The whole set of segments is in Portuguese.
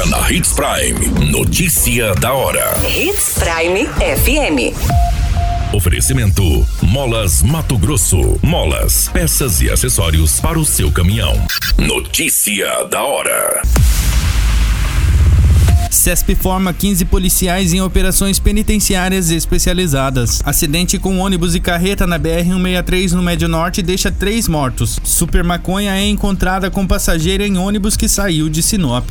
Agora na Hits Prime. Notícia da hora. Hits Prime FM. Oferecimento: Molas Mato Grosso. Molas, peças e acessórios para o seu caminhão. Notícia da hora. CESP forma 15 policiais em operações penitenciárias especializadas. Acidente com ônibus e carreta na BR-163 no Médio Norte deixa três mortos. Super maconha é encontrada com passageiro em ônibus que saiu de Sinop.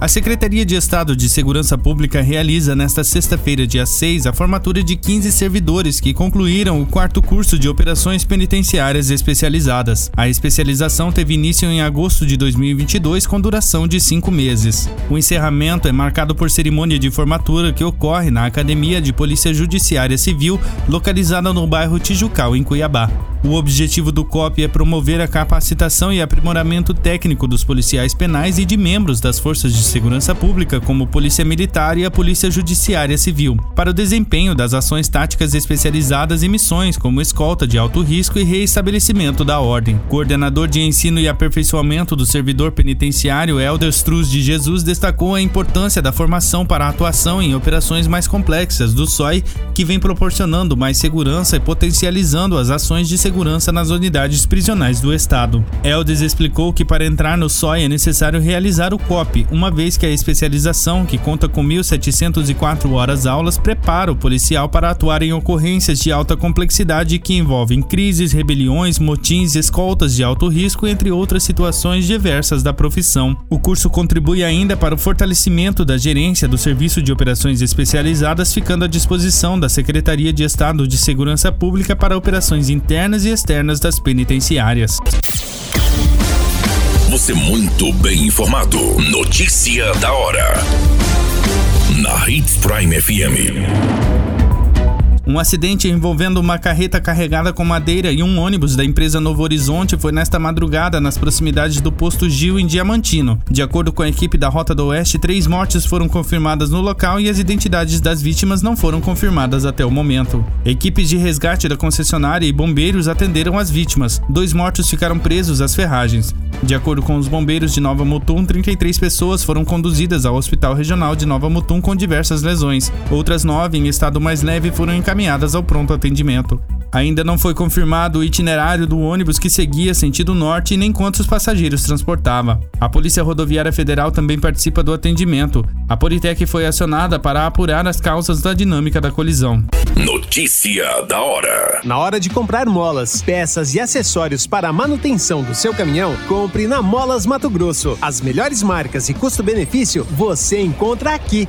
A Secretaria de Estado de Segurança Pública realiza nesta sexta-feira, dia 6, a formatura de 15 servidores que concluíram o quarto curso de operações penitenciárias especializadas. A especialização teve início em agosto de 2022 com duração de cinco meses. O encerramento é marcado por cerimônia de formatura que ocorre na Academia de Polícia Judiciária Civil, localizada no bairro Tijucal, em Cuiabá. O objetivo do COP é promover a capacitação e aprimoramento técnico dos policiais penais e de membros das forças de segurança pública, como Polícia Militar e a Polícia Judiciária Civil, para o desempenho das ações táticas especializadas em missões como escolta de alto risco e reestabelecimento da ordem. Coordenador de ensino e aperfeiçoamento do servidor penitenciário Helder Struz de Jesus destacou a importância da formação para a atuação em operações mais complexas do SOI, que vem proporcionando mais segurança e potencializando as ações de segurança nas unidades prisionais do Estado. Eldes explicou que para entrar no SOI é necessário realizar o COP, uma vez que a especialização, que conta com 1.704 horas aulas, prepara o policial para atuar em ocorrências de alta complexidade que envolvem crises, rebeliões, motins, escoltas de alto risco, entre outras situações diversas da profissão. O curso contribui ainda para o fortalecimento da gerência do Serviço de Operações Especializadas, ficando à disposição da Secretaria de Estado de Segurança Pública para operações internas e externas das penitenciárias. Você muito bem informado. Notícia da hora. Na Hits Prime FM. Um acidente envolvendo uma carreta carregada com madeira e um ônibus da empresa Novo Horizonte foi nesta madrugada nas proximidades do posto Gil em Diamantino. De acordo com a equipe da Rota do Oeste, três mortes foram confirmadas no local e as identidades das vítimas não foram confirmadas até o momento. Equipes de resgate da concessionária e bombeiros atenderam as vítimas. Dois mortos ficaram presos às ferragens. De acordo com os bombeiros de Nova Mutum, 33 pessoas foram conduzidas ao Hospital Regional de Nova Mutum com diversas lesões. Outras nove, em estado mais leve, foram encaminhadas ao pronto atendimento. Ainda não foi confirmado o itinerário do ônibus que seguia sentido norte e nem quantos passageiros transportava. A Polícia Rodoviária Federal também participa do atendimento. A Politec foi acionada para apurar as causas da dinâmica da colisão. Notícia da hora. Na hora de comprar molas, peças e acessórios para a manutenção do seu caminhão, compre na Molas Mato Grosso. As melhores marcas e custo-benefício você encontra aqui.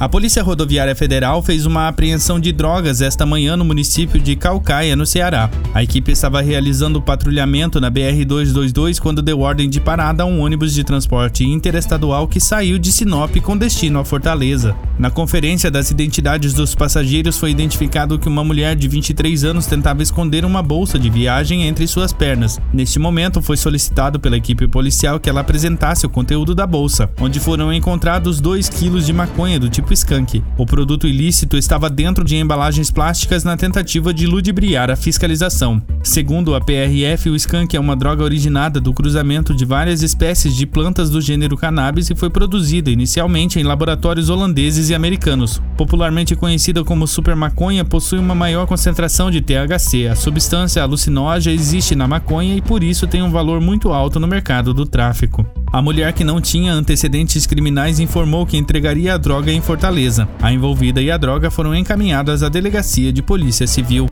A Polícia Rodoviária Federal fez uma apreensão de drogas esta manhã no município de Calcaia, no Ceará. A equipe estava realizando patrulhamento na BR-222 quando deu ordem de parada a um ônibus de transporte interestadual que saiu de Sinop com destino a Fortaleza. Na conferência das identidades dos passageiros foi identificado que uma mulher de 23 anos tentava esconder uma bolsa de viagem entre suas pernas. Neste momento, foi solicitado pela equipe policial que ela apresentasse o conteúdo da bolsa, onde foram encontrados 2 quilos de maconha do tipo grupo. O produto ilícito estava dentro de embalagens plásticas na tentativa de ludibriar a fiscalização. Segundo a PRF, o skunk é uma droga originada do cruzamento de várias espécies de plantas do gênero cannabis e foi produzida inicialmente em laboratórios holandeses e americanos. Popularmente conhecida como super maconha, possui uma maior concentração de THC. A substância alucinógena existe na maconha e por isso tem um valor muito alto no mercado do tráfico. A mulher que não tinha antecedentes criminais informou que entregaria a droga em Fortaleza. A envolvida e a droga foram encaminhadas à delegacia de polícia civil.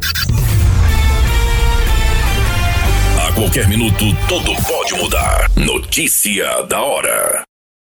qualquer minuto, tudo pode mudar. Notícia da hora.